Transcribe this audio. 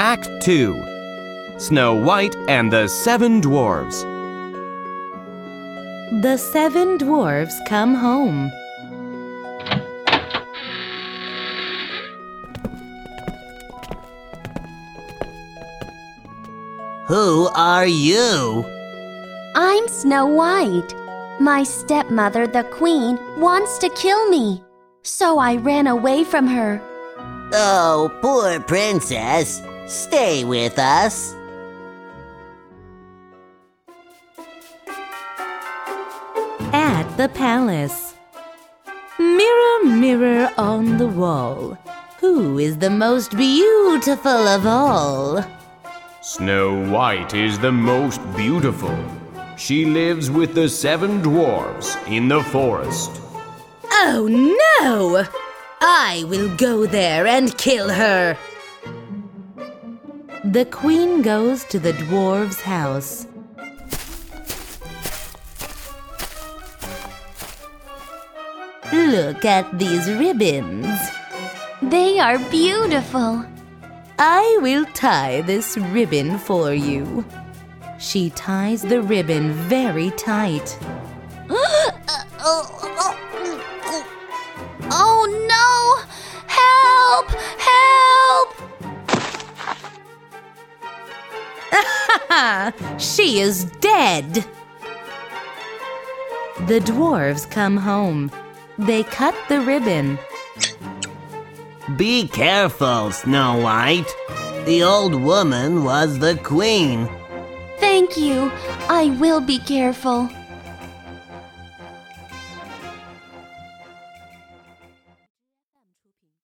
Act 2 Snow White and the Seven Dwarfs. The seven dwarfs come home. Who are you? I'm Snow White. My stepmother, the queen, wants to kill me. So I ran away from her. Oh, poor princess. Stay with us. At the palace. Mirror, mirror on the wall. Who is the most beautiful of all? Snow White is the most beautiful. She lives with the seven dwarfs in the forest. Oh no! I will go there and kill her. The queen goes to the dwarf's house. Look at these ribbons. They are beautiful. I will tie this ribbon for you. She ties the ribbon very tight. Ha! She is dead! The dwarves come home. They cut the ribbon. Be careful, Snow White. The old woman was the queen. Thank you. I will be careful.